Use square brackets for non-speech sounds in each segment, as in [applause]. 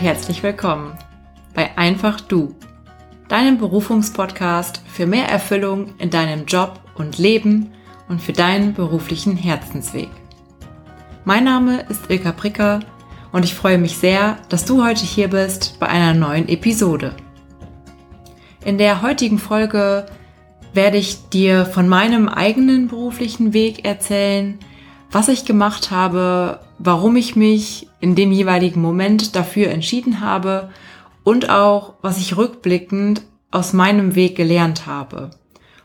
herzlich willkommen bei Einfach Du, deinem Berufungspodcast für mehr Erfüllung in deinem Job und Leben und für deinen beruflichen Herzensweg. Mein Name ist Ilka Pricker und ich freue mich sehr, dass du heute hier bist bei einer neuen Episode. In der heutigen Folge werde ich dir von meinem eigenen beruflichen Weg erzählen, was ich gemacht habe, warum ich mich in dem jeweiligen Moment dafür entschieden habe und auch, was ich rückblickend aus meinem Weg gelernt habe.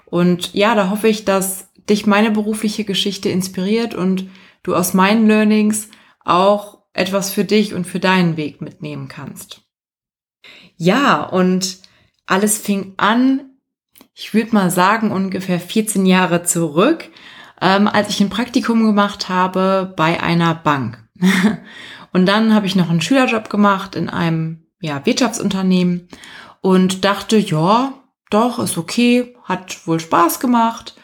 Und ja, da hoffe ich, dass dich meine berufliche Geschichte inspiriert und du aus meinen Learnings auch etwas für dich und für deinen Weg mitnehmen kannst. Ja, und alles fing an, ich würde mal sagen, ungefähr 14 Jahre zurück ähm, als ich ein Praktikum gemacht habe bei einer Bank. [laughs] und dann habe ich noch einen Schülerjob gemacht in einem ja, Wirtschaftsunternehmen und dachte, ja, doch, ist okay, hat wohl Spaß gemacht.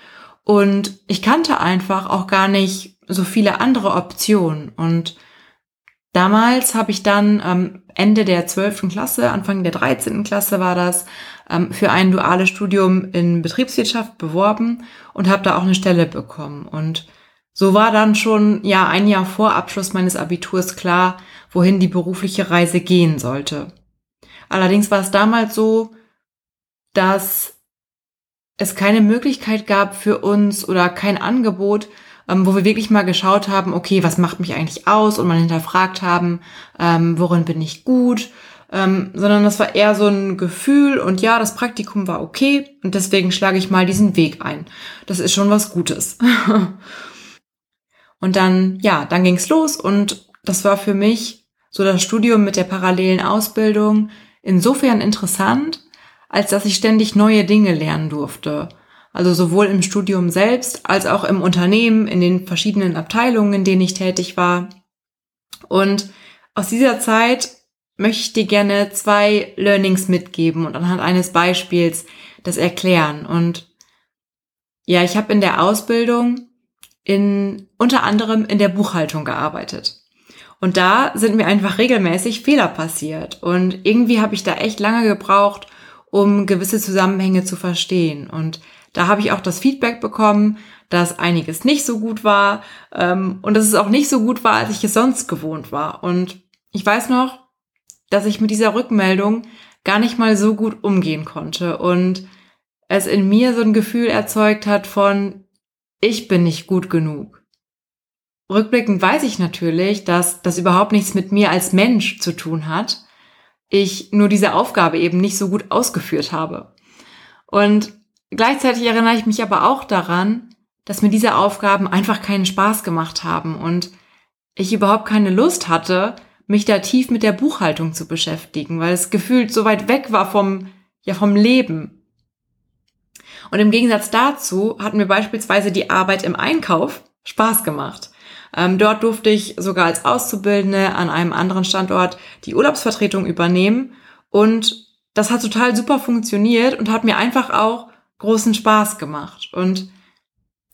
Und ich kannte einfach auch gar nicht so viele andere Optionen. Und damals habe ich dann ähm, Ende der 12. Klasse, Anfang der 13. Klasse war das, ähm, für ein duales Studium in Betriebswirtschaft beworben und habe da auch eine Stelle bekommen. Und so war dann schon ja ein Jahr vor Abschluss meines Abiturs klar, wohin die berufliche Reise gehen sollte. Allerdings war es damals so, dass es keine Möglichkeit gab für uns oder kein Angebot, ähm, wo wir wirklich mal geschaut haben, okay, was macht mich eigentlich aus und mal hinterfragt haben, ähm, worin bin ich gut ähm, sondern das war eher so ein Gefühl und ja, das Praktikum war okay und deswegen schlage ich mal diesen Weg ein. Das ist schon was Gutes. [laughs] und dann, ja, dann ging's los und das war für mich so das Studium mit der parallelen Ausbildung insofern interessant, als dass ich ständig neue Dinge lernen durfte. Also sowohl im Studium selbst als auch im Unternehmen, in den verschiedenen Abteilungen, in denen ich tätig war. Und aus dieser Zeit möchte ich dir gerne zwei Learnings mitgeben und anhand eines Beispiels das erklären. Und ja, ich habe in der Ausbildung in unter anderem in der Buchhaltung gearbeitet. Und da sind mir einfach regelmäßig Fehler passiert. Und irgendwie habe ich da echt lange gebraucht, um gewisse Zusammenhänge zu verstehen. Und da habe ich auch das Feedback bekommen, dass einiges nicht so gut war ähm, und dass es auch nicht so gut war, als ich es sonst gewohnt war. Und ich weiß noch, dass ich mit dieser Rückmeldung gar nicht mal so gut umgehen konnte und es in mir so ein Gefühl erzeugt hat von, ich bin nicht gut genug. Rückblickend weiß ich natürlich, dass das überhaupt nichts mit mir als Mensch zu tun hat. Ich nur diese Aufgabe eben nicht so gut ausgeführt habe. Und gleichzeitig erinnere ich mich aber auch daran, dass mir diese Aufgaben einfach keinen Spaß gemacht haben und ich überhaupt keine Lust hatte, mich da tief mit der Buchhaltung zu beschäftigen, weil es gefühlt so weit weg war vom, ja, vom Leben. Und im Gegensatz dazu hat mir beispielsweise die Arbeit im Einkauf Spaß gemacht. Ähm, dort durfte ich sogar als Auszubildende an einem anderen Standort die Urlaubsvertretung übernehmen und das hat total super funktioniert und hat mir einfach auch großen Spaß gemacht. Und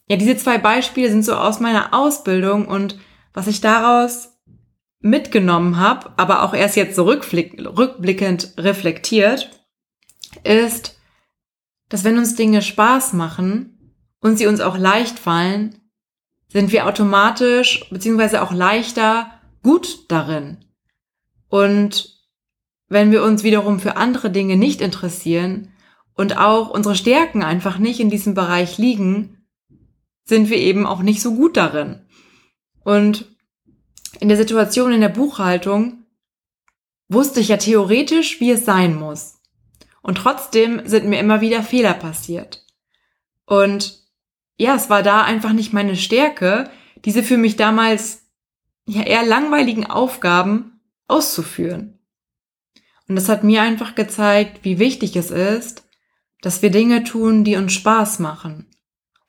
ja, diese zwei Beispiele sind so aus meiner Ausbildung und was ich daraus mitgenommen habe, aber auch erst jetzt rückblickend reflektiert, ist, dass wenn uns Dinge Spaß machen und sie uns auch leicht fallen, sind wir automatisch beziehungsweise auch leichter gut darin. Und wenn wir uns wiederum für andere Dinge nicht interessieren und auch unsere Stärken einfach nicht in diesem Bereich liegen, sind wir eben auch nicht so gut darin. Und in der Situation in der Buchhaltung wusste ich ja theoretisch, wie es sein muss. Und trotzdem sind mir immer wieder Fehler passiert. Und ja, es war da einfach nicht meine Stärke, diese für mich damals ja eher langweiligen Aufgaben auszuführen. Und das hat mir einfach gezeigt, wie wichtig es ist, dass wir Dinge tun, die uns Spaß machen.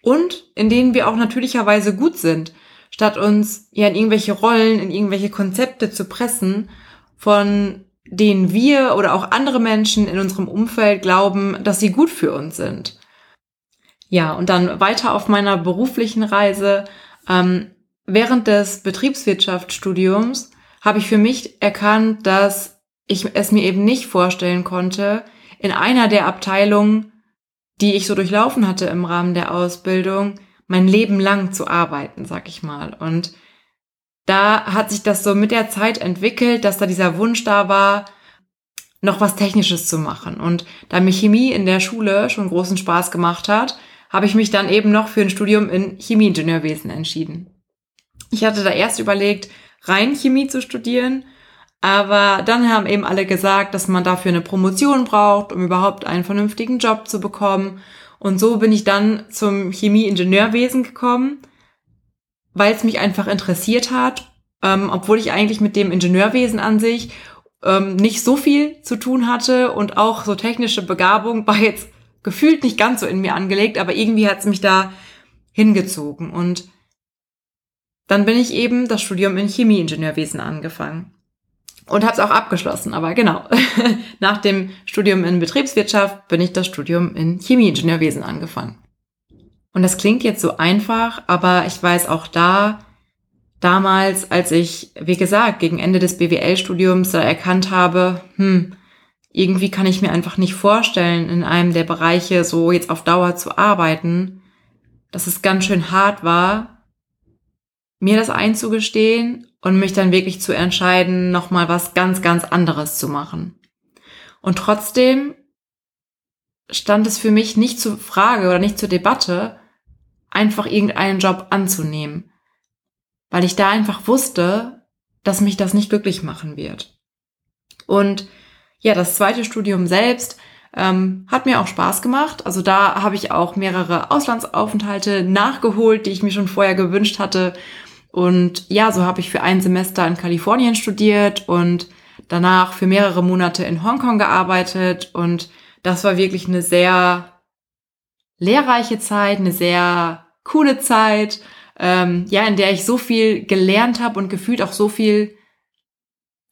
Und in denen wir auch natürlicherweise gut sind statt uns ja in irgendwelche Rollen, in irgendwelche Konzepte zu pressen, von denen wir oder auch andere Menschen in unserem Umfeld glauben, dass sie gut für uns sind. Ja, und dann weiter auf meiner beruflichen Reise. Ähm, während des Betriebswirtschaftsstudiums habe ich für mich erkannt, dass ich es mir eben nicht vorstellen konnte, in einer der Abteilungen, die ich so durchlaufen hatte im Rahmen der Ausbildung, mein Leben lang zu arbeiten, sag ich mal. Und da hat sich das so mit der Zeit entwickelt, dass da dieser Wunsch da war, noch was Technisches zu machen. Und da mir Chemie in der Schule schon großen Spaß gemacht hat, habe ich mich dann eben noch für ein Studium in Chemieingenieurwesen entschieden. Ich hatte da erst überlegt, rein Chemie zu studieren, aber dann haben eben alle gesagt, dass man dafür eine Promotion braucht, um überhaupt einen vernünftigen Job zu bekommen. Und so bin ich dann zum Chemieingenieurwesen gekommen, weil es mich einfach interessiert hat, ähm, obwohl ich eigentlich mit dem Ingenieurwesen an sich ähm, nicht so viel zu tun hatte und auch so technische Begabung war jetzt gefühlt nicht ganz so in mir angelegt, aber irgendwie hat es mich da hingezogen. Und dann bin ich eben das Studium in Chemieingenieurwesen angefangen und habe es auch abgeschlossen. Aber genau, [laughs] nach dem Studium in Betriebswirtschaft bin ich das Studium in Chemieingenieurwesen angefangen. Und das klingt jetzt so einfach, aber ich weiß auch da, damals, als ich, wie gesagt, gegen Ende des BWL-Studiums da erkannt habe, hm, irgendwie kann ich mir einfach nicht vorstellen, in einem der Bereiche so jetzt auf Dauer zu arbeiten, dass es ganz schön hart war, mir das einzugestehen und mich dann wirklich zu entscheiden, nochmal was ganz, ganz anderes zu machen. Und trotzdem stand es für mich nicht zur Frage oder nicht zur Debatte, einfach irgendeinen Job anzunehmen, weil ich da einfach wusste, dass mich das nicht glücklich machen wird. Und ja, das zweite Studium selbst ähm, hat mir auch Spaß gemacht. Also da habe ich auch mehrere Auslandsaufenthalte nachgeholt, die ich mir schon vorher gewünscht hatte. Und ja, so habe ich für ein Semester in Kalifornien studiert und danach für mehrere Monate in Hongkong gearbeitet. Und das war wirklich eine sehr lehrreiche Zeit, eine sehr coole Zeit, ähm, ja, in der ich so viel gelernt habe und gefühlt auch so viel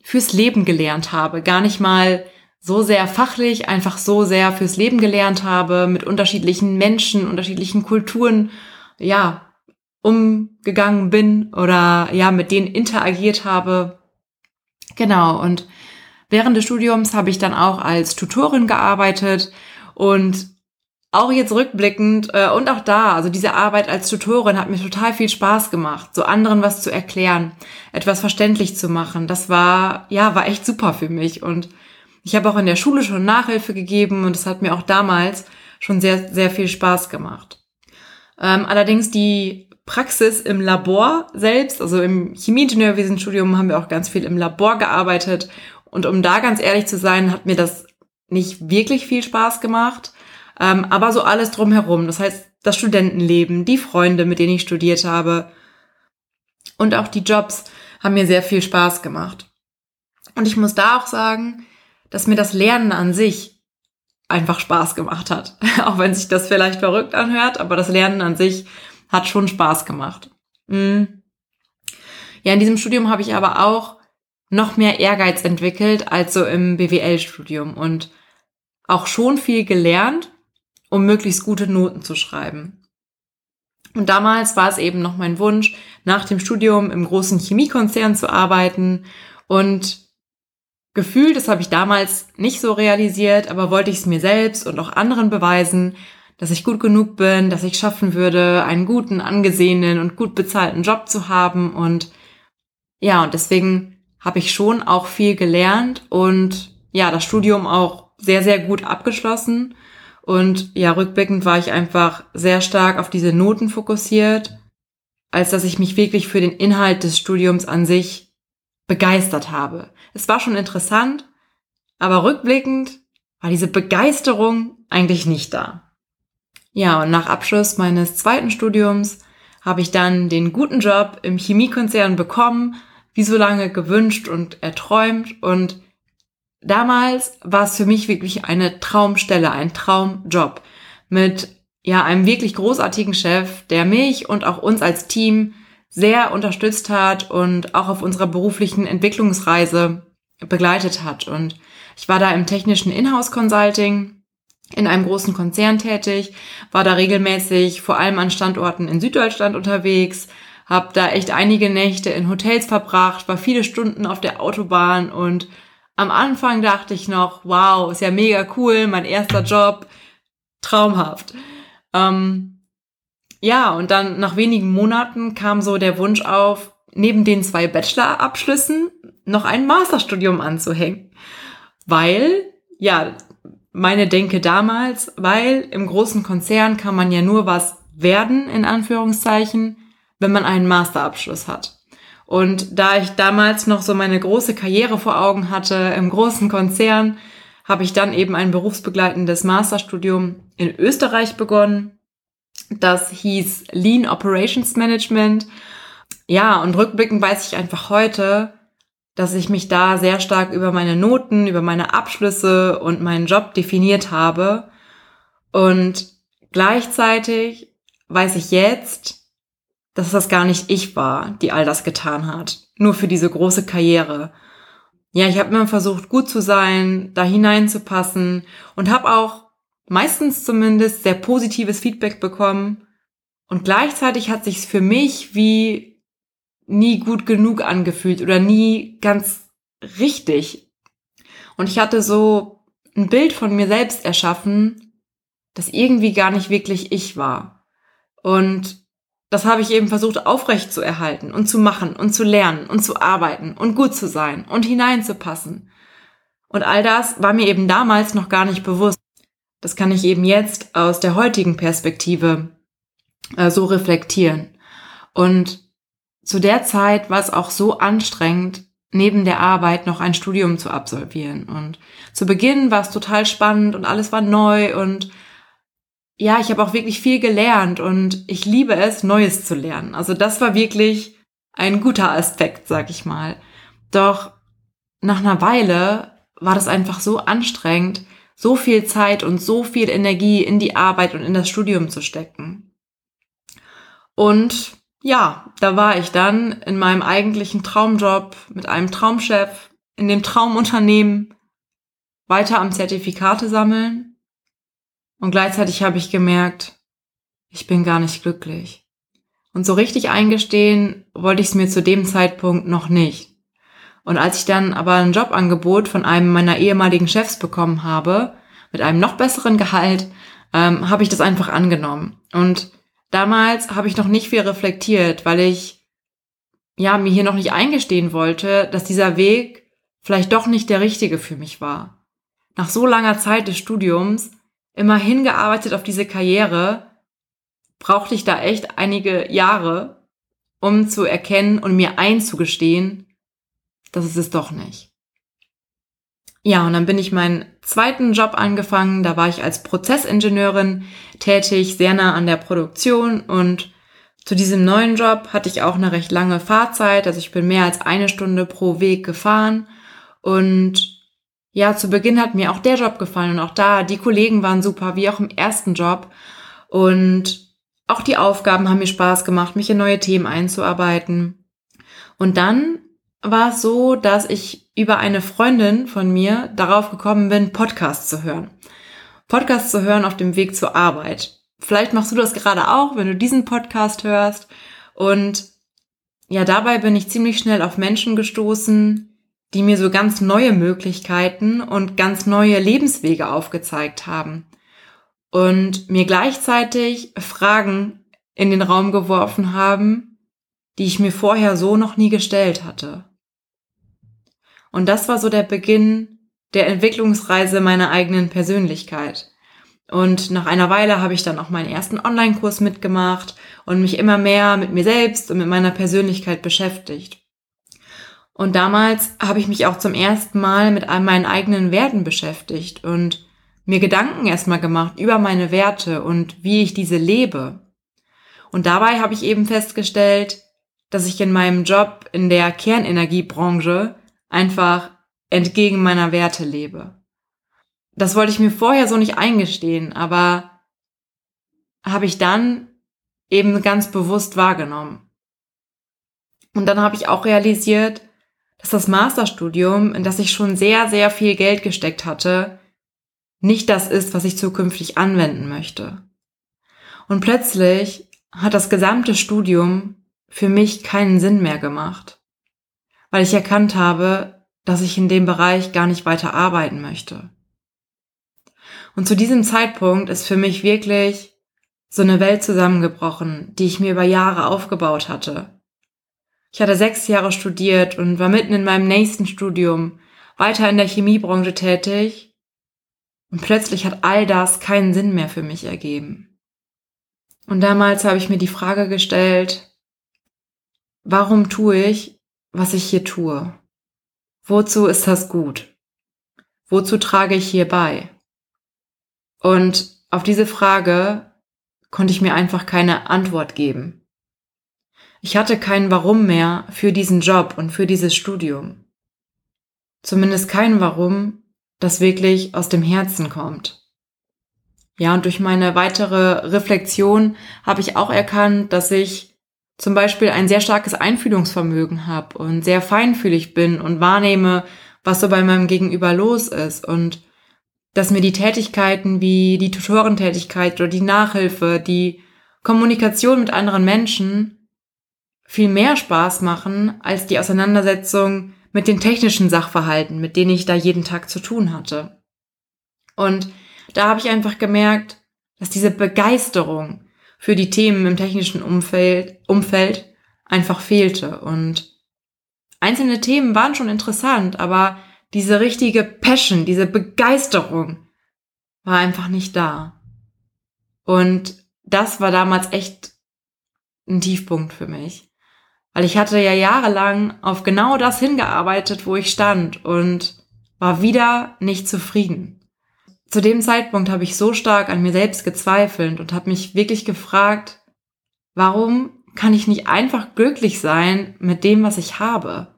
fürs Leben gelernt habe. Gar nicht mal so sehr fachlich, einfach so sehr fürs Leben gelernt habe, mit unterschiedlichen Menschen, unterschiedlichen Kulturen, ja, umgegangen bin oder ja, mit denen interagiert habe. Genau. Und während des Studiums habe ich dann auch als Tutorin gearbeitet und auch jetzt rückblickend äh, und auch da, also diese Arbeit als Tutorin hat mir total viel Spaß gemacht, so anderen was zu erklären, etwas verständlich zu machen. Das war, ja, war echt super für mich. Und ich habe auch in der Schule schon Nachhilfe gegeben und es hat mir auch damals schon sehr, sehr viel Spaß gemacht. Ähm, allerdings die Praxis im Labor selbst, also im Chemieingenieurwesenstudium haben wir auch ganz viel im Labor gearbeitet. Und um da ganz ehrlich zu sein, hat mir das nicht wirklich viel Spaß gemacht. Ähm, aber so alles drumherum. Das heißt, das Studentenleben, die Freunde, mit denen ich studiert habe und auch die Jobs haben mir sehr viel Spaß gemacht. Und ich muss da auch sagen, dass mir das Lernen an sich einfach Spaß gemacht hat. [laughs] auch wenn sich das vielleicht verrückt anhört, aber das Lernen an sich hat schon Spaß gemacht. Mhm. Ja, in diesem Studium habe ich aber auch noch mehr Ehrgeiz entwickelt als so im BWL-Studium und auch schon viel gelernt um möglichst gute Noten zu schreiben. Und damals war es eben noch mein Wunsch, nach dem Studium im großen Chemiekonzern zu arbeiten und gefühlt, das habe ich damals nicht so realisiert, aber wollte ich es mir selbst und auch anderen beweisen, dass ich gut genug bin, dass ich schaffen würde, einen guten, angesehenen und gut bezahlten Job zu haben und ja, und deswegen habe ich schon auch viel gelernt und ja, das Studium auch sehr, sehr gut abgeschlossen und ja, rückblickend war ich einfach sehr stark auf diese Noten fokussiert, als dass ich mich wirklich für den Inhalt des Studiums an sich begeistert habe. Es war schon interessant, aber rückblickend war diese Begeisterung eigentlich nicht da. Ja, und nach Abschluss meines zweiten Studiums habe ich dann den guten Job im Chemiekonzern bekommen, wie so lange gewünscht und erträumt und damals war es für mich wirklich eine Traumstelle, ein Traumjob mit ja einem wirklich großartigen Chef, der mich und auch uns als Team sehr unterstützt hat und auch auf unserer beruflichen Entwicklungsreise begleitet hat. Und ich war da im technischen Inhouse Consulting in einem großen Konzern tätig, war da regelmäßig vor allem an Standorten in Süddeutschland unterwegs, habe da echt einige Nächte in Hotels verbracht, war viele Stunden auf der Autobahn und Am Anfang dachte ich noch, wow, ist ja mega cool, mein erster Job, traumhaft. Ähm, ja, und dann nach wenigen Monaten kam so der Wunsch auf, neben den zwei Bachelorabschlüssen noch ein Masterstudium anzuhängen. Weil, ja, meine Denke damals, weil im großen Konzern kann man ja nur was werden, in Anführungszeichen, wenn man einen Masterabschluss hat. Und da ich damals noch so meine große Karriere vor Augen hatte im großen Konzern, habe ich dann eben ein berufsbegleitendes Masterstudium in Österreich begonnen. Das hieß Lean Operations Management. Ja, und rückblickend weiß ich einfach heute, dass ich mich da sehr stark über meine Noten, über meine Abschlüsse und meinen Job definiert habe. Und gleichzeitig weiß ich jetzt, dass das gar nicht ich war, die all das getan hat. Nur für diese große Karriere. Ja, ich habe immer versucht, gut zu sein, da hineinzupassen und habe auch meistens zumindest sehr positives Feedback bekommen. Und gleichzeitig hat sich's für mich wie nie gut genug angefühlt oder nie ganz richtig. Und ich hatte so ein Bild von mir selbst erschaffen, das irgendwie gar nicht wirklich ich war. Und das habe ich eben versucht aufrecht zu erhalten und zu machen und zu lernen und zu arbeiten und gut zu sein und hineinzupassen. Und all das war mir eben damals noch gar nicht bewusst. Das kann ich eben jetzt aus der heutigen Perspektive äh, so reflektieren. Und zu der Zeit war es auch so anstrengend, neben der Arbeit noch ein Studium zu absolvieren. Und zu Beginn war es total spannend und alles war neu und ja, ich habe auch wirklich viel gelernt und ich liebe es, Neues zu lernen. Also das war wirklich ein guter Aspekt, sag ich mal. Doch nach einer Weile war das einfach so anstrengend, so viel Zeit und so viel Energie in die Arbeit und in das Studium zu stecken. Und ja, da war ich dann in meinem eigentlichen Traumjob mit einem Traumchef in dem Traumunternehmen weiter am Zertifikate sammeln und gleichzeitig habe ich gemerkt, ich bin gar nicht glücklich. Und so richtig eingestehen wollte ich es mir zu dem Zeitpunkt noch nicht. Und als ich dann aber ein Jobangebot von einem meiner ehemaligen Chefs bekommen habe, mit einem noch besseren Gehalt, ähm, habe ich das einfach angenommen. Und damals habe ich noch nicht viel reflektiert, weil ich ja mir hier noch nicht eingestehen wollte, dass dieser Weg vielleicht doch nicht der richtige für mich war. Nach so langer Zeit des Studiums immer hingearbeitet auf diese Karriere, brauchte ich da echt einige Jahre, um zu erkennen und mir einzugestehen, dass es es doch nicht. Ja, und dann bin ich meinen zweiten Job angefangen. Da war ich als Prozessingenieurin tätig, sehr nah an der Produktion. Und zu diesem neuen Job hatte ich auch eine recht lange Fahrzeit. Also ich bin mehr als eine Stunde pro Weg gefahren. Und ja, zu Beginn hat mir auch der Job gefallen und auch da, die Kollegen waren super, wie auch im ersten Job. Und auch die Aufgaben haben mir Spaß gemacht, mich in neue Themen einzuarbeiten. Und dann war es so, dass ich über eine Freundin von mir darauf gekommen bin, Podcasts zu hören. Podcasts zu hören auf dem Weg zur Arbeit. Vielleicht machst du das gerade auch, wenn du diesen Podcast hörst. Und ja, dabei bin ich ziemlich schnell auf Menschen gestoßen, die mir so ganz neue Möglichkeiten und ganz neue Lebenswege aufgezeigt haben und mir gleichzeitig Fragen in den Raum geworfen haben, die ich mir vorher so noch nie gestellt hatte. Und das war so der Beginn der Entwicklungsreise meiner eigenen Persönlichkeit. Und nach einer Weile habe ich dann auch meinen ersten Online-Kurs mitgemacht und mich immer mehr mit mir selbst und mit meiner Persönlichkeit beschäftigt. Und damals habe ich mich auch zum ersten Mal mit meinen eigenen Werten beschäftigt und mir Gedanken erstmal gemacht über meine Werte und wie ich diese lebe. Und dabei habe ich eben festgestellt, dass ich in meinem Job in der Kernenergiebranche einfach entgegen meiner Werte lebe. Das wollte ich mir vorher so nicht eingestehen, aber habe ich dann eben ganz bewusst wahrgenommen. Und dann habe ich auch realisiert, dass das Masterstudium, in das ich schon sehr, sehr viel Geld gesteckt hatte, nicht das ist, was ich zukünftig anwenden möchte. Und plötzlich hat das gesamte Studium für mich keinen Sinn mehr gemacht, weil ich erkannt habe, dass ich in dem Bereich gar nicht weiter arbeiten möchte. Und zu diesem Zeitpunkt ist für mich wirklich so eine Welt zusammengebrochen, die ich mir über Jahre aufgebaut hatte. Ich hatte sechs Jahre studiert und war mitten in meinem nächsten Studium weiter in der Chemiebranche tätig und plötzlich hat all das keinen Sinn mehr für mich ergeben. Und damals habe ich mir die Frage gestellt, warum tue ich, was ich hier tue? Wozu ist das gut? Wozu trage ich hier bei? Und auf diese Frage konnte ich mir einfach keine Antwort geben. Ich hatte kein Warum mehr für diesen Job und für dieses Studium. Zumindest kein Warum, das wirklich aus dem Herzen kommt. Ja, und durch meine weitere Reflexion habe ich auch erkannt, dass ich zum Beispiel ein sehr starkes Einfühlungsvermögen habe und sehr feinfühlig bin und wahrnehme, was so bei meinem Gegenüber los ist und dass mir die Tätigkeiten wie die Tutorentätigkeit oder die Nachhilfe, die Kommunikation mit anderen Menschen viel mehr Spaß machen als die Auseinandersetzung mit den technischen Sachverhalten, mit denen ich da jeden Tag zu tun hatte. Und da habe ich einfach gemerkt, dass diese Begeisterung für die Themen im technischen Umfeld, Umfeld einfach fehlte. Und einzelne Themen waren schon interessant, aber diese richtige Passion, diese Begeisterung war einfach nicht da. Und das war damals echt ein Tiefpunkt für mich. Weil ich hatte ja jahrelang auf genau das hingearbeitet, wo ich stand und war wieder nicht zufrieden. Zu dem Zeitpunkt habe ich so stark an mir selbst gezweifelt und habe mich wirklich gefragt, warum kann ich nicht einfach glücklich sein mit dem, was ich habe?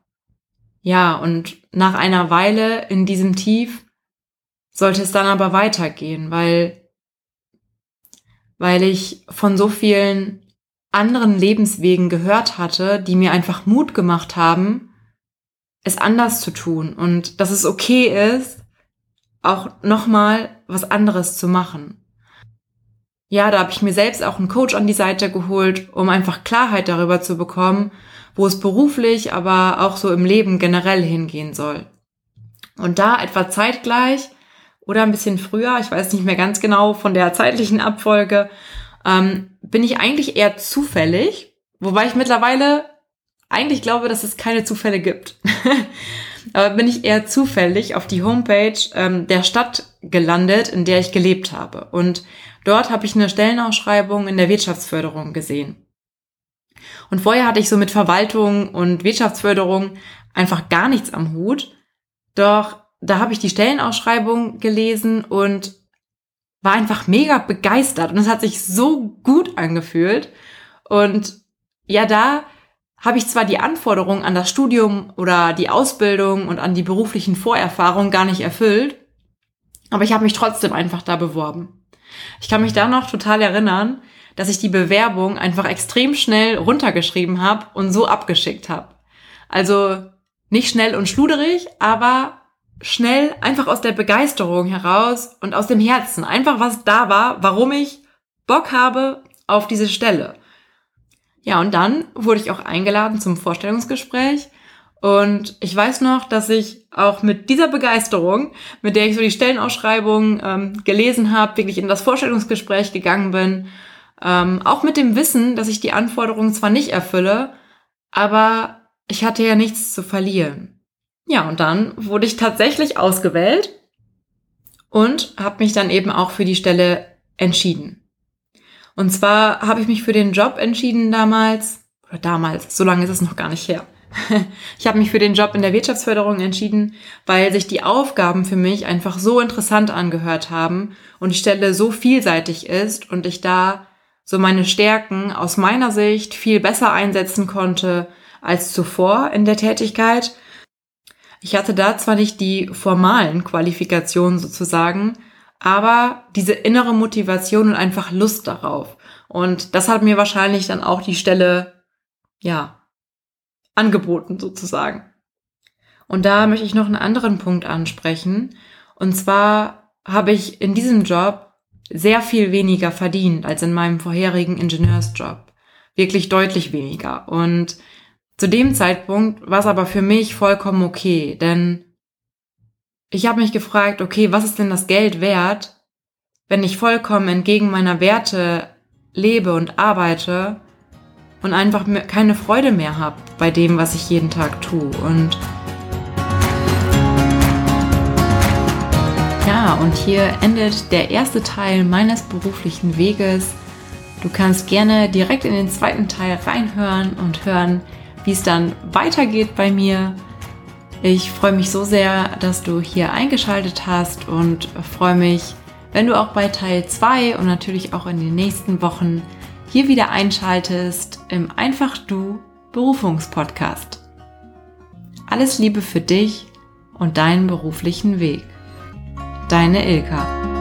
Ja, und nach einer Weile in diesem Tief sollte es dann aber weitergehen, weil, weil ich von so vielen anderen Lebenswegen gehört hatte, die mir einfach Mut gemacht haben, es anders zu tun und dass es okay ist, auch nochmal was anderes zu machen. Ja, da habe ich mir selbst auch einen Coach an die Seite geholt, um einfach Klarheit darüber zu bekommen, wo es beruflich, aber auch so im Leben generell hingehen soll. Und da etwa zeitgleich oder ein bisschen früher, ich weiß nicht mehr ganz genau von der zeitlichen Abfolge, ähm, bin ich eigentlich eher zufällig, wobei ich mittlerweile eigentlich glaube, dass es keine Zufälle gibt. [laughs] Aber bin ich eher zufällig auf die Homepage ähm, der Stadt gelandet, in der ich gelebt habe. Und dort habe ich eine Stellenausschreibung in der Wirtschaftsförderung gesehen. Und vorher hatte ich so mit Verwaltung und Wirtschaftsförderung einfach gar nichts am Hut. Doch da habe ich die Stellenausschreibung gelesen und war einfach mega begeistert und es hat sich so gut angefühlt. Und ja, da habe ich zwar die Anforderungen an das Studium oder die Ausbildung und an die beruflichen Vorerfahrungen gar nicht erfüllt, aber ich habe mich trotzdem einfach da beworben. Ich kann mich da noch total erinnern, dass ich die Bewerbung einfach extrem schnell runtergeschrieben habe und so abgeschickt habe. Also nicht schnell und schluderig, aber schnell einfach aus der Begeisterung heraus und aus dem Herzen. Einfach was da war, warum ich Bock habe auf diese Stelle. Ja, und dann wurde ich auch eingeladen zum Vorstellungsgespräch. Und ich weiß noch, dass ich auch mit dieser Begeisterung, mit der ich so die Stellenausschreibung ähm, gelesen habe, wirklich in das Vorstellungsgespräch gegangen bin. Ähm, auch mit dem Wissen, dass ich die Anforderungen zwar nicht erfülle, aber ich hatte ja nichts zu verlieren. Ja, und dann wurde ich tatsächlich ausgewählt und habe mich dann eben auch für die Stelle entschieden. Und zwar habe ich mich für den Job entschieden damals, oder damals, so lange ist es noch gar nicht her. [laughs] Ich habe mich für den Job in der Wirtschaftsförderung entschieden, weil sich die Aufgaben für mich einfach so interessant angehört haben und die Stelle so vielseitig ist und ich da so meine Stärken aus meiner Sicht viel besser einsetzen konnte als zuvor in der Tätigkeit ich hatte da zwar nicht die formalen Qualifikationen sozusagen, aber diese innere Motivation und einfach Lust darauf. Und das hat mir wahrscheinlich dann auch die Stelle, ja, angeboten sozusagen. Und da möchte ich noch einen anderen Punkt ansprechen. Und zwar habe ich in diesem Job sehr viel weniger verdient als in meinem vorherigen Ingenieursjob. Wirklich deutlich weniger. Und Zu dem Zeitpunkt war es aber für mich vollkommen okay, denn ich habe mich gefragt, okay, was ist denn das Geld wert, wenn ich vollkommen entgegen meiner Werte lebe und arbeite und einfach keine Freude mehr habe bei dem, was ich jeden Tag tue. Und ja, und hier endet der erste Teil meines beruflichen Weges. Du kannst gerne direkt in den zweiten Teil reinhören und hören, wie es dann weitergeht bei mir. Ich freue mich so sehr, dass du hier eingeschaltet hast und freue mich, wenn du auch bei Teil 2 und natürlich auch in den nächsten Wochen hier wieder einschaltest im Einfach Du Berufungspodcast. Alles Liebe für dich und deinen beruflichen Weg. Deine Ilka.